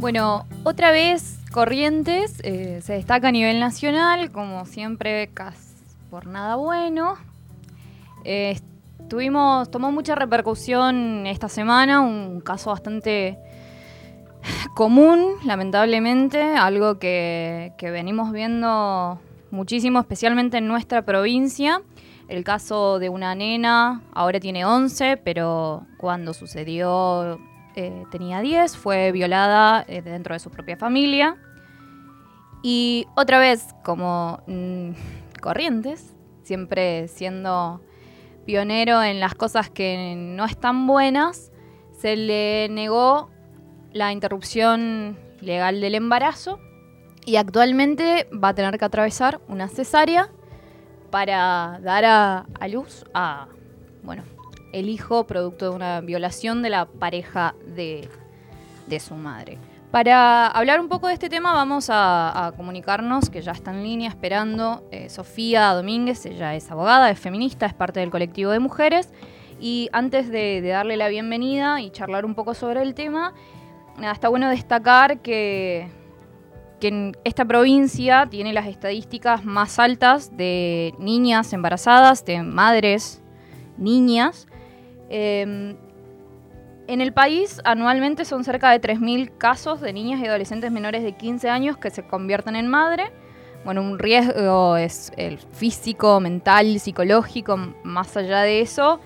Bueno, otra vez Corrientes eh, se destaca a nivel nacional, como siempre, por nada bueno. Eh, tuvimos, tomó mucha repercusión esta semana, un caso bastante común, lamentablemente, algo que, que venimos viendo muchísimo, especialmente en nuestra provincia. El caso de una nena, ahora tiene 11, pero cuando sucedió eh, tenía 10, fue violada eh, dentro de su propia familia. Y otra vez, como mm, Corrientes, siempre siendo pionero en las cosas que no están buenas, se le negó la interrupción legal del embarazo y actualmente va a tener que atravesar una cesárea para dar a, a luz a, bueno, el hijo producto de una violación de la pareja de, su madre. Para hablar un poco de este tema vamos a, comunicarnos, que ya está en línea esperando, eh, Sofía Domínguez, ella es abogada, es feminista, es parte del colectivo de mujeres. Y antes de, darle la bienvenida y charlar un poco sobre el tema, está bueno destacar que, que esta provincia tiene las estadísticas más altas de niñas embarazadas, de madres, niñas, Em, en el país anualmente son cerca de 3.000 casos de niñas y adolescentes menores de 15 años que se convierten en madre. Bueno, un riesgo es el físico, mental, psicológico, más allá de eso.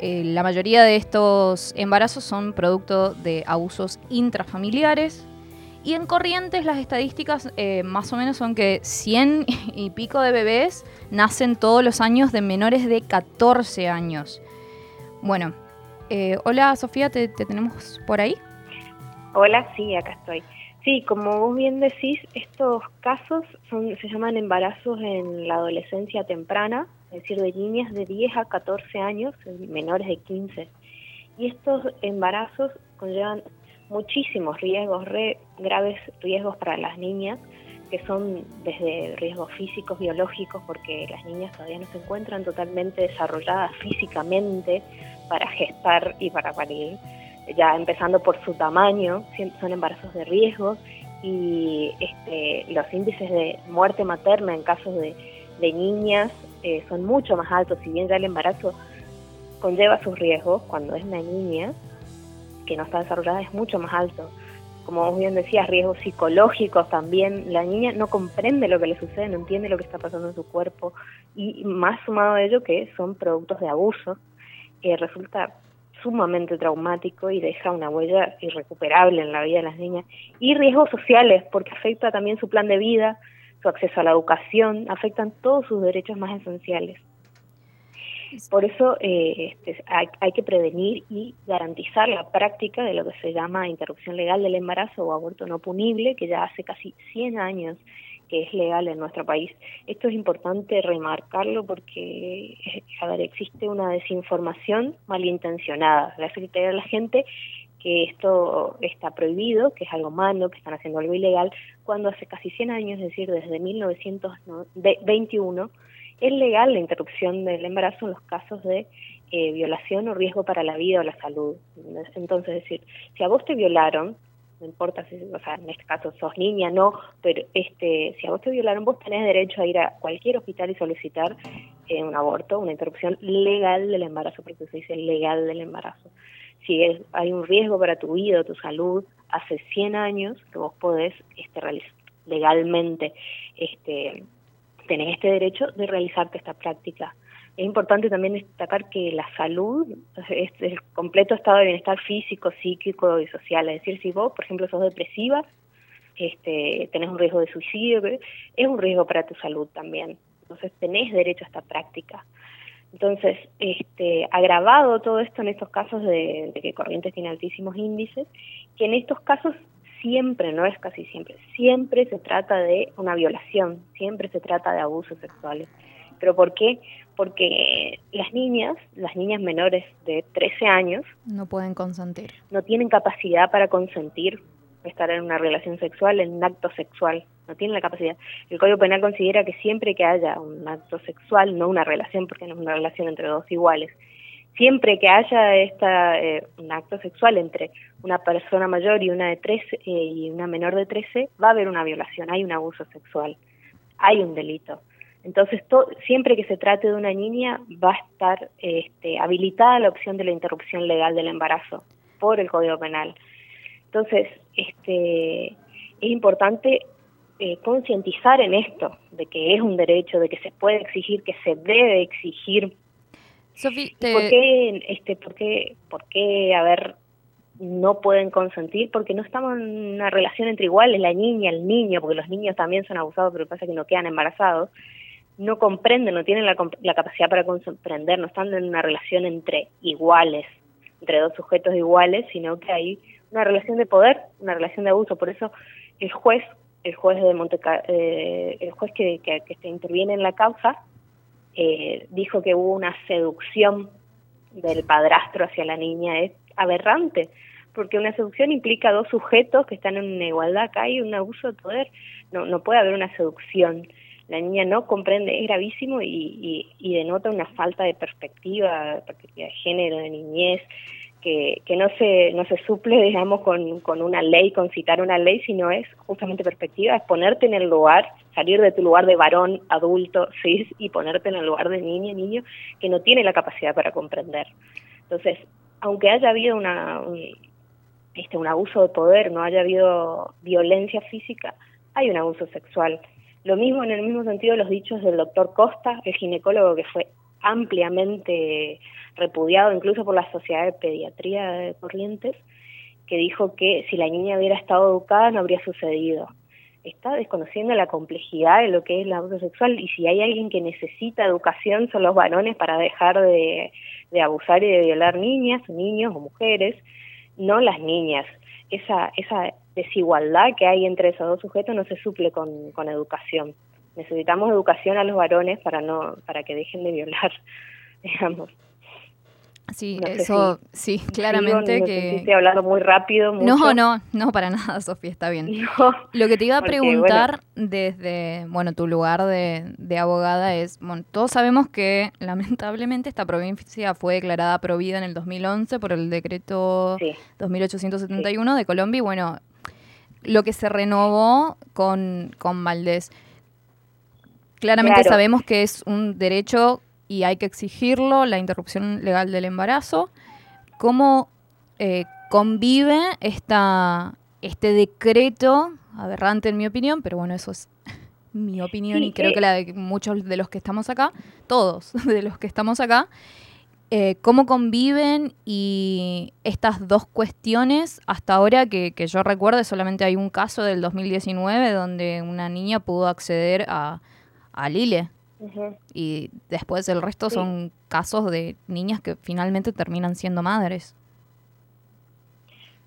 Eh, la mayoría de estos embarazos son producto de abusos intrafamiliares. Y en Corrientes las estadísticas eh, más o menos son que 100 y pico de bebés nacen todos los años de menores de 14 años. Bueno, eh, hola Sofía, ¿te, tenemos por ahí? Hola, sí, acá estoy. Sí, como vos bien decís, estos casos son, se llaman embarazos en la adolescencia temprana, es decir, de niñas de 10 a 14 años, menores de 15. Y estos embarazos conllevan muchísimos riesgos, re graves riesgos para las niñas, que son desde riesgos físicos, biológicos, porque las niñas todavía no se encuentran totalmente desarrolladas físicamente para gestar y para parir, ya empezando por su tamaño, son embarazos de riesgo y este, los índices de muerte materna en casos de, niñas eh, son mucho más altos, si bien ya el embarazo conlleva sus riesgos, cuando es una niña que no está desarrollada es mucho más alto como bien decías, riesgos psicológicos también. La niña no comprende lo que le sucede, no entiende lo que está pasando en su cuerpo y más sumado a ello que son productos de abuso, que resulta sumamente traumático y deja una huella irrecuperable en la vida de las niñas. Y riesgos sociales, porque afecta también su plan de vida, su acceso a la educación, afectan todos sus derechos más esenciales. Por eso eh, este, hay, que prevenir y garantizar la práctica de lo que se llama interrupción legal del embarazo o aborto no punible, que ya hace casi 100 años que es legal en nuestro país. Esto es importante remarcarlo porque a ver, existe una desinformación malintencionada. Le hace creer a la gente que esto está prohibido, que es algo malo, que están haciendo algo ilegal, cuando hace casi 100 años, es decir, desde 1921, es legal la interrupción del embarazo en los casos de eh, violación o riesgo para la vida o la salud. Entonces, es decir, si a vos te violaron, no importa si, o sea, en este caso sos niña, no, pero este, si a vos te violaron, vos tenés derecho a ir a cualquier hospital y solicitar eh, un aborto, una interrupción legal del embarazo, porque se dice legal del embarazo. Si es, hay un riesgo para tu vida o tu salud, hace 100 años que vos podés este, realizar legalmente este, tenés este derecho de realizarte esta práctica. Es importante también destacar que la salud es el completo estado de bienestar físico, psíquico y social. Es decir, si vos, por ejemplo, sos depresiva, este, tenés un riesgo de suicidio, es un riesgo para tu salud también. Entonces tenés derecho a esta práctica. Entonces, este, agravado todo esto en estos casos de, de que Corrientes tiene altísimos índices, que en estos casos siempre, no es casi siempre, siempre se trata de una violación, siempre se trata de abusos sexuales. ¿Pero por qué? Porque las niñas, las niñas menores de 13 años... No pueden consentir. No tienen capacidad para consentir estar en una relación sexual, en un acto sexual. No tienen la capacidad. El Código Penal considera que siempre que haya un acto sexual, no una relación, porque no es una relación entre dos iguales, siempre que haya esta, eh, un acto sexual entre una persona mayor y una de 13 eh, y una menor de 13, va a haber una violación, hay un abuso sexual, hay un delito. Entonces, siempre que se trate de una niña, va a estar este, habilitada la opción de la interrupción legal del embarazo por el Código Penal. Entonces, este, es importante eh, concientizar en esto, de que es un derecho, de que se puede exigir, que se debe exigir. Sofi, ¿Por qué, este, por qué, por qué, a ver, no pueden consentir? Porque no estamos en una relación entre iguales, la niña, el niño, porque los niños también son abusados, pero pasa que no quedan embarazados, no comprenden, no tienen la, la capacidad para comprender, no están en una relación entre iguales, entre dos sujetos iguales, sino que hay una relación de poder, una relación de abuso. Por eso el juez el juez de Monte, eh, el juez que, que, que, interviene en la causa eh, dijo que hubo una seducción del padrastro hacia la niña. Es aberrante porque una seducción implica dos sujetos que están en una igualdad acá hay un abuso de poder. No no puede haber una seducción. La niña no comprende es gravísimo y, y, y denota una falta de perspectiva perspectiva de género de niñez que, no se no se suple digamos con, con una ley con citar una ley sino es justamente perspectiva es ponerte en el lugar salir de tu lugar de varón adulto cis y ponerte en el lugar de niña niño que no tiene la capacidad para comprender. Entonces aunque haya habido una un, este un abuso de poder no haya habido violencia física hay un abuso sexual. Lo mismo en el mismo sentido los dichos del doctor Costa el ginecólogo que fue ampliamente repudiado incluso por la Sociedad de Pediatría de Corrientes, que dijo que si la niña hubiera estado educada no habría sucedido. Está desconociendo la complejidad de lo que es el abuso sexual y si hay alguien que necesita educación son los varones para dejar de, de abusar y de violar niñas, niños o mujeres, no las niñas. Esa, esa desigualdad que hay entre esos dos sujetos no se suple con, con educación. Necesitamos educación a los varones para no para que dejen de violar, digamos. Sí, eso, sí, claramente que... Estoy hablando muy rápido. No, no, no, para nada, Sofía, está bien. Lo que te iba a preguntar desde, bueno, tu lugar de, de, abogada es, bueno, todos sabemos que lamentablemente esta provincia fue declarada provida en el 2011 por el decreto 2871 de Colombia y bueno, lo que se renovó con, con Valdés. Claramente sabemos que es un derecho y hay que exigirlo, la interrupción legal del embarazo. ¿Cómo eh, convive esta, este decreto, aberrante en mi opinión, pero bueno, eso es mi opinión y creo que la de muchos de los que estamos acá, todos de los que estamos acá, eh, cómo conviven y estas dos cuestiones, hasta ahora que, que yo recuerdo, solamente hay un caso del 2019 donde una niña pudo acceder a, a Lile, y después el resto son casos de niñas que finalmente terminan siendo madres.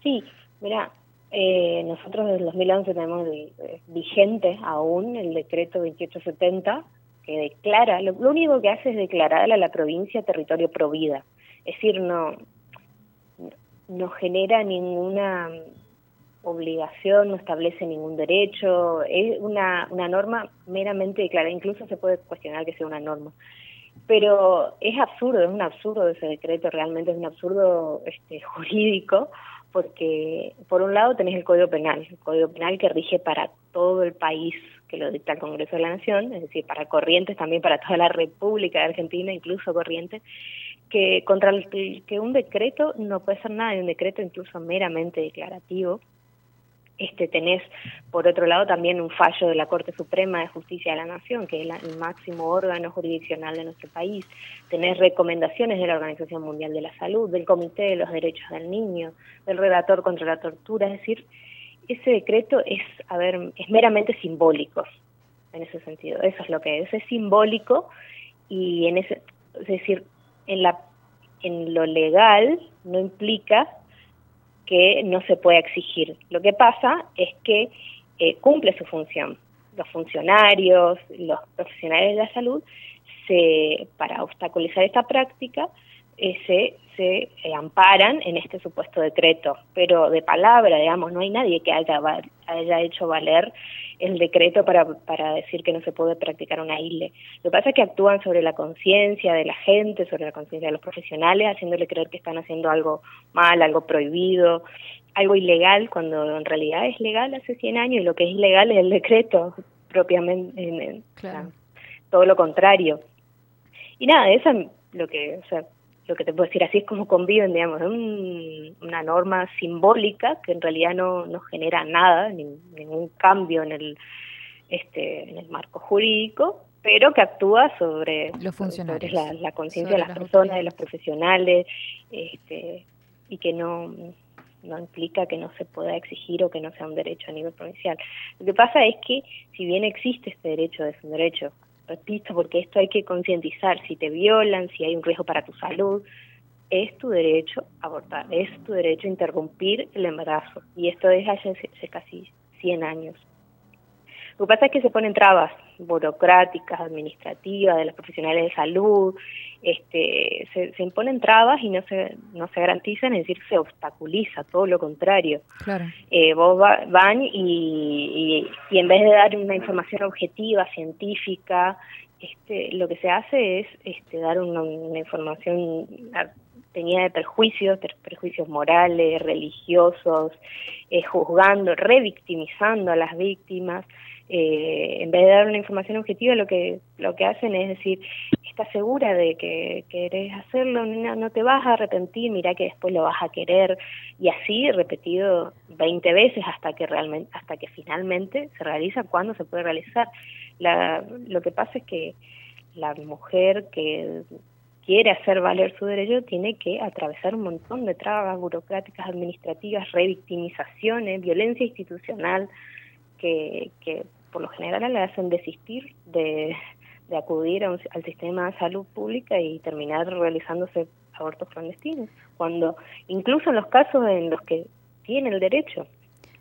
Sí, mira, eh, nosotros desde el 2011 tenemos eh, vigente aún el decreto 2870 que declara, lo, único que hace es declarar a la provincia territorio provida. Es decir, no, no genera ninguna obligación, no establece ningún derecho, es una, una norma meramente clara, incluso se puede cuestionar que sea una norma. Pero es absurdo, es un absurdo ese decreto, realmente es un absurdo este, jurídico, porque por un lado tenés el Código Penal, el Código Penal que rige para todo el país, que lo dicta el Congreso de la Nación, es decir, para Corrientes, también para toda la República de Argentina, incluso Corrientes, que contra el que un decreto no puede ser nada, un decreto incluso meramente declarativo, este, tenés, por otro lado, también un fallo de la Corte Suprema de Justicia de la Nación, que es el máximo órgano jurisdiccional de nuestro país. Tenés recomendaciones de la Organización Mundial de la Salud, del Comité de los Derechos del Niño, del Relator contra la Tortura. Es decir, ese decreto es, a ver, es meramente simbólico en ese sentido. Eso es lo que es, es simbólico y en ese, es decir, en la en lo legal no implica que no se puede exigir. Lo que pasa es que eh, cumple su función. Los funcionarios, los profesionales de la salud, se, para obstaculizar esta práctica, se, se eh, amparan en este supuesto decreto, pero de palabra, digamos, no hay nadie que haya, haya hecho valer el decreto para, para decir que no se puede practicar una isle. Lo que pasa es que actúan sobre la conciencia de la gente, sobre la conciencia de los profesionales, haciéndole creer que están haciendo algo mal, algo prohibido, algo ilegal, cuando en realidad es legal hace 100 años y lo que es ilegal es el decreto propiamente, todo lo contrario. Y nada, eso es lo que, o sea, lo que te puedo decir así es como conviven, digamos, es una norma simbólica que en realidad no, no genera nada, ningún cambio en el, este, en el marco jurídico, pero que actúa sobre, los funcionarios, la, conciencia de las, personas, de los profesionales, este, y que no, no implica que no se pueda exigir o que no sea un derecho a nivel provincial. Lo que pasa es que si bien existe este derecho, es un derecho repito, porque esto hay que concientizar, si te violan, si hay un riesgo para tu salud, es tu derecho abortar, es tu derecho interrumpir el embarazo. Y esto es hace, casi 100 años. Lo que pasa es que se ponen trabas burocráticas, administrativas, de los profesionales de salud, este, se, se, imponen trabas y no se, no se garantizan, es decir, se obstaculiza, todo lo contrario. Claro. Eh, vos van y, y, en vez de dar una información objetiva, científica, este, lo que se hace es este, dar una, información tenida de perjuicios, perjuicios morales, religiosos, eh, juzgando, revictimizando a las víctimas, eh, en vez de dar una información objetiva, lo que lo que hacen es decir, estás segura de que querés hacerlo, no, no te vas a arrepentir, mira que después lo vas a querer y así repetido 20 veces hasta que realmente hasta que finalmente se realiza cuando se puede realizar. La, lo que pasa es que la mujer que quiere hacer valer su derecho tiene que atravesar un montón de trabas burocráticas, administrativas, revictimizaciones, violencia institucional, que, que por lo general le hacen desistir de, de acudir al sistema de salud pública y terminar realizándose abortos clandestinos, cuando incluso en los casos en los que tienen el derecho.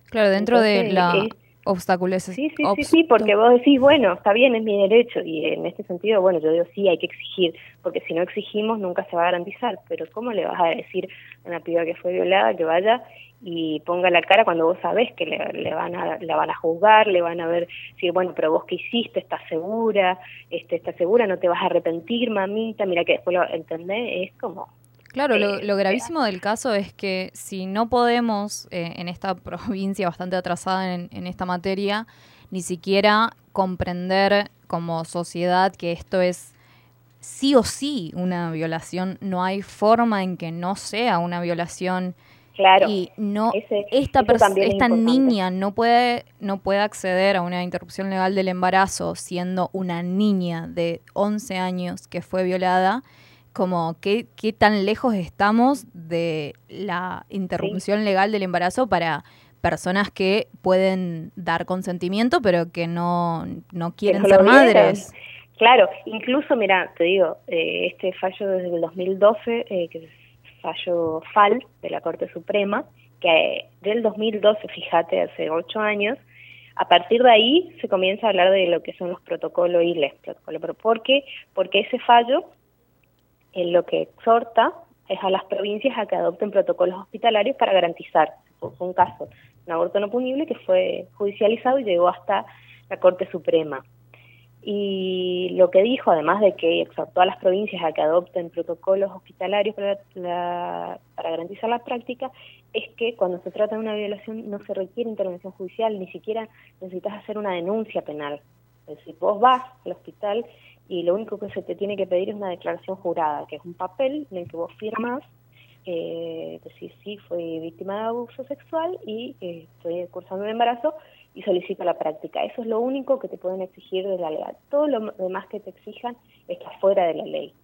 Claro, dentro de la obstáculos. Sí, sí, sí, sí, porque vos decís, bueno, está bien, es mi derecho, y en este sentido, bueno, yo digo, sí, hay que exigir, porque si no exigimos nunca se va a garantizar, pero ¿cómo le vas a decir a una piba que fue violada que vaya y ponga la cara cuando vos sabés que le, van a la van a juzgar, le van a ver si bueno, pero vos qué hiciste, estás segura, este estás segura, no te vas a arrepentir, mamita, mira que después lo entendés, es como Claro, lo, eh, gravísimo del caso es que si no podemos, eh, en esta provincia bastante atrasada en, en, esta materia, ni siquiera comprender como sociedad que esto es sí o sí una violación, no hay forma en que no sea una violación Claro. Y no esta esta niña no puede no puede acceder a una interrupción legal del embarazo siendo una niña de 11 años que fue violada, como qué, qué tan lejos estamos de la interrupción legal del embarazo para personas que pueden dar consentimiento pero que no, no quieren ser madres. Claro, incluso, mira, te digo, eh, este fallo desde el 2012, eh, que fallo FAL de la Corte Suprema, que del 2012, fíjate, hace ocho años, a partir de ahí se comienza a hablar de lo que son los protocolos ILES. Protocolo, ¿Por qué? Porque ese fallo en lo que exhorta es a las provincias a que adopten protocolos hospitalarios para garantizar, fue un caso, un aborto no punible que fue judicializado y llegó hasta la Corte Suprema. Y lo que dijo, además de que exhortó a las provincias a que adopten protocolos hospitalarios para, para garantizar la práctica, es que cuando se trata de una violación no se requiere intervención judicial, ni siquiera necesitas hacer una denuncia penal. Es decir, vos vas al hospital y lo único que se te tiene que pedir es una declaración jurada, que es un papel en el que vos firmas, eh, decir, sí, fui víctima de abuso sexual y eh, estoy cursando un embarazo, y solicita la práctica. Eso es lo único que te pueden exigir de la ley. Todo lo demás que te exijan está fuera de la ley.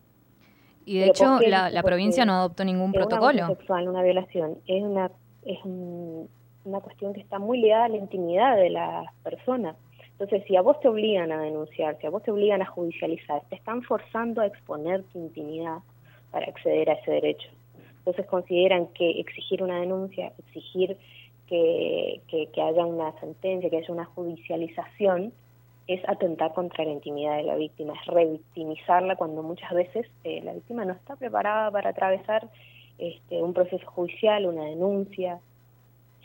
Y de hecho, la, la provincia no adoptó ningún protocolo. Una sexual, una violación, es una es una cuestión que está muy ligada a la intimidad de la persona. Entonces, si a vos te obligan a denunciar, si a vos te obligan a judicializar, te están forzando a exponer tu intimidad para acceder a ese derecho. Entonces, consideran que exigir una denuncia, exigir que, que, haya una sentencia, que haya una judicialización, es atentar contra la intimidad de la víctima, es revictimizarla cuando muchas veces eh, la víctima no está preparada para atravesar este, un proceso judicial, una denuncia.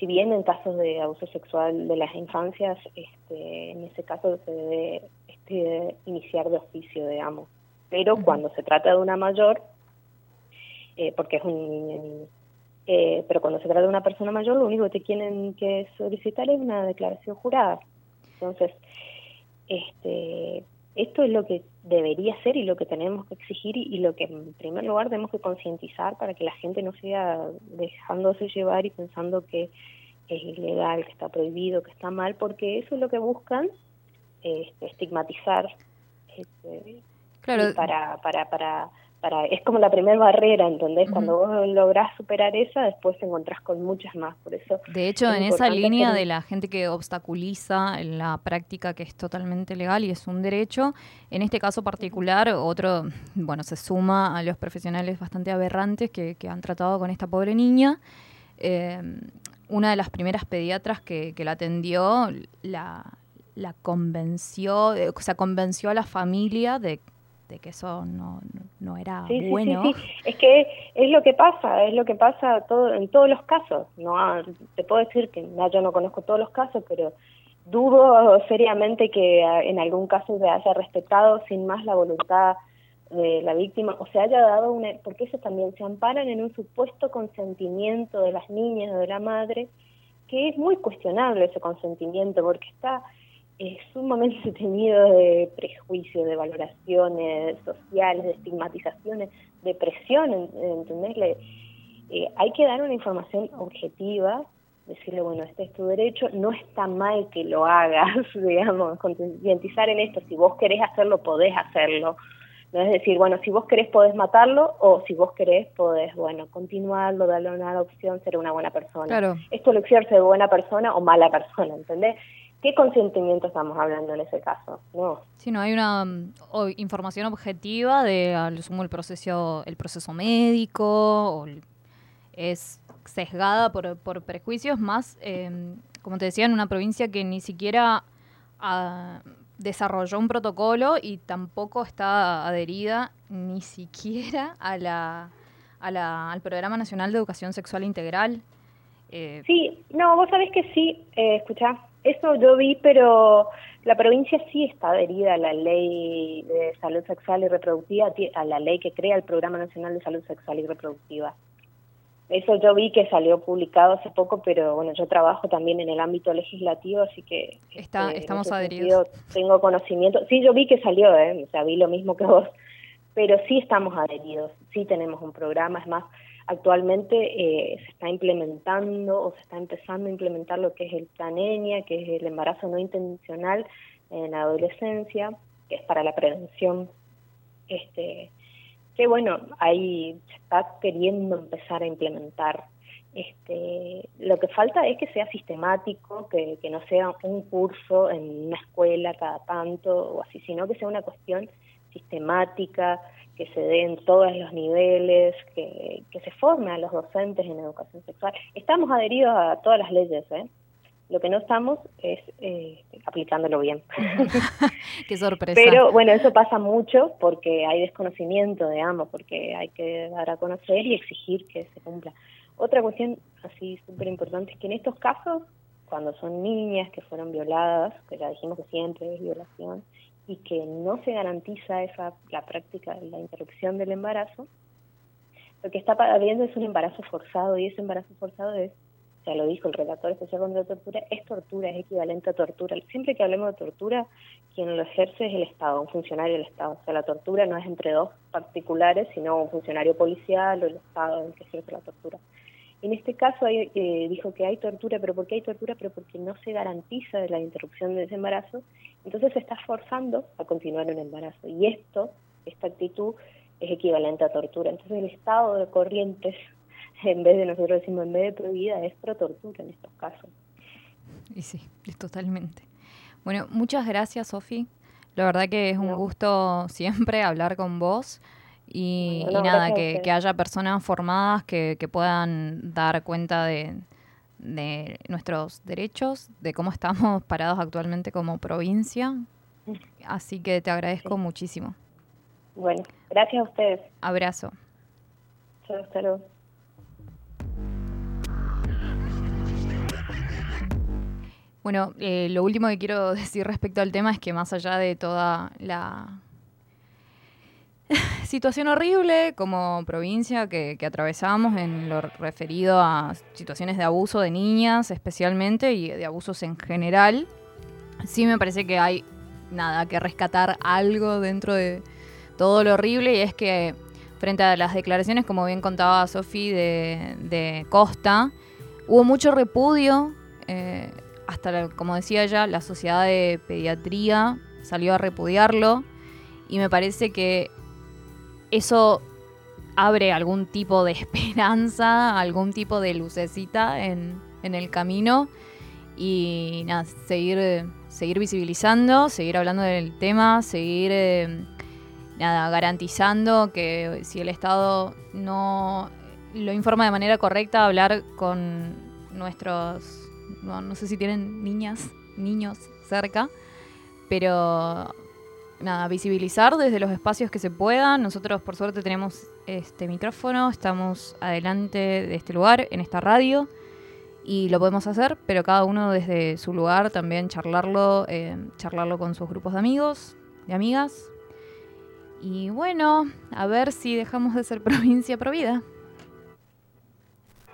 Si bien en casos de abuso sexual de las infancias, este, en ese caso se debe este, iniciar de oficio, digamos. Pero cuando se trata de una mayor, eh, porque es un niño eh, pero cuando se trata de una persona mayor, lo único que te tienen que solicitar es una declaración jurada. Entonces, este, esto es lo que debería ser y lo que tenemos que exigir y, lo que en primer lugar tenemos que concientizar para que la gente no siga dejándose llevar y pensando que es ilegal, que está prohibido, que está mal, porque eso es lo que buscan, este, estigmatizar este, claro. para, para, para es como la primera barrera, ¿entendés? Cuando vos lográs superar esa, después te encontrás con muchas más, por eso... De hecho, en esa línea de la gente que obstaculiza la práctica que es totalmente legal y es un derecho, en este caso particular, otro, bueno, se suma a los profesionales bastante aberrantes que, han tratado con esta pobre niña. Eh, una de las primeras pediatras que, la atendió la, la convenció, eh, o sea, convenció a la familia de que eso no, no, era bueno. Sí, sí, es que es lo que pasa, es lo que pasa todo en todos los casos. No, ah, te puedo decir que yo no conozco todos los casos, pero dudo seriamente que ah, en algún caso se haya respetado sin más la voluntad de la víctima o se haya dado una, porque eso también se amparan en un supuesto consentimiento de las niñas o de la madre, que es muy cuestionable ese consentimiento porque está es sumamente tenido de prejuicios, de valoraciones sociales, de estigmatizaciones, de presión, ¿entendés? Eh, hay que dar una información objetiva, decirle, bueno, este es tu derecho, no está mal que lo hagas, digamos, concientizar en esto, si vos querés hacerlo, podés hacerlo. No es decir, bueno, si vos querés podés matarlo o si vos querés podés, bueno, continuarlo, darle una adopción, ser una buena persona. Claro. Esto lo ser de buena persona o mala persona, ¿entendés? ¿Qué consentimiento estamos hablando en ese caso? No. Sí, no hay una mm, información objetiva de al sumo el proceso, el proceso médico, o es sesgada por, por prejuicios, más, em, como te decía, en una provincia que ni siquiera ah, desarrolló un protocolo y tampoco está adherida ni siquiera a la, a la, al Programa Nacional de Educación Sexual Integral. Eh, sí, no, vos sabés que sí, eh, escuchá, eso yo vi, pero la provincia sí está adherida a la ley de salud sexual y reproductiva, a la ley que crea el Programa Nacional de Salud Sexual y Reproductiva. Eso yo vi que salió publicado hace poco, pero bueno, yo trabajo también en el ámbito legislativo, así que está, este, estamos adheridos. Tengo conocimiento. Sí, yo vi que salió, ¿eh? o sea, vi lo mismo que vos, pero sí estamos adheridos, sí tenemos un programa, es más, Actualmente eh, se está implementando o se está empezando a implementar lo que es el plan que es el embarazo no intencional en la adolescencia, que es para la prevención. Este, que bueno, ahí se está queriendo empezar a implementar. Este, lo que falta es que sea sistemático, que, que no sea un curso en una escuela cada tanto o así, sino que sea una cuestión sistemática, que se dé en todos los niveles, que, que se forme a los docentes en educación sexual. Estamos adheridos a todas las leyes, ¿eh? Lo que no estamos es eh, aplicándolo bien. Qué sorpresa. Pero bueno, eso pasa mucho porque hay desconocimiento, digamos, porque hay que dar a conocer y exigir que se cumpla. Otra cuestión así súper importante es que en estos casos, cuando son niñas que fueron violadas, que ya dijimos que siempre es violación, y que no se garantiza esa la práctica de la interrupción del embarazo, lo que está habiendo es un embarazo forzado y ese embarazo forzado es, ya lo dijo el relator especial contra la tortura, es tortura, es equivalente a tortura. Siempre que hablemos de tortura, quien lo ejerce es el Estado, un funcionario del Estado. O sea, la tortura no es entre dos particulares, sino un funcionario policial o el Estado el que ejerce la tortura. En este caso eh, dijo que hay tortura, pero ¿por qué hay tortura? Pero porque no se garantiza la interrupción de ese embarazo, entonces se está forzando a continuar un embarazo. Y esto, esta actitud, es equivalente a tortura. Entonces el estado de corrientes, en vez de nosotros decimos en vez de prohibida, es pro tortura en estos casos. Y sí, es totalmente. Bueno, muchas gracias, Sofi. La verdad que es un gusto siempre hablar con vos. Y, nada, que, haya personas formadas que, puedan dar cuenta de, nuestros derechos, de cómo estamos parados actualmente como provincia, Así que te agradezco muchísimo. Bueno, gracias a ustedes. Abrazo. Chao, hasta luego. Bueno, eh, lo último que quiero decir respecto al tema es que más allá de toda la situación horrible como provincia que, atravesamos en lo referido a situaciones de abuso de niñas especialmente y de abusos en general, sí me parece que hay nada que rescatar algo dentro de todo lo horrible y es que frente a las declaraciones, como bien contaba Sofi de, de, Costa, hubo mucho repudio. Eh, hasta, como decía ella, la sociedad de pediatría salió a repudiarlo y me parece que eso abre algún tipo de esperanza, algún tipo de lucecita en, en el camino. Y nada, seguir, seguir visibilizando, seguir hablando del tema, seguir eh, nada, garantizando que si el Estado no lo informa de manera correcta, hablar con nuestros no, sé si tienen niñas, niños cerca, pero nada, visibilizar desde los espacios que se puedan. Nosotros por suerte tenemos este micrófono, estamos adelante de este lugar, en esta radio, y lo podemos hacer, pero cada uno desde su lugar también charlarlo, eh, charlarlo con sus grupos de amigos, de amigas. Y bueno, a ver si dejamos de ser provincia provida.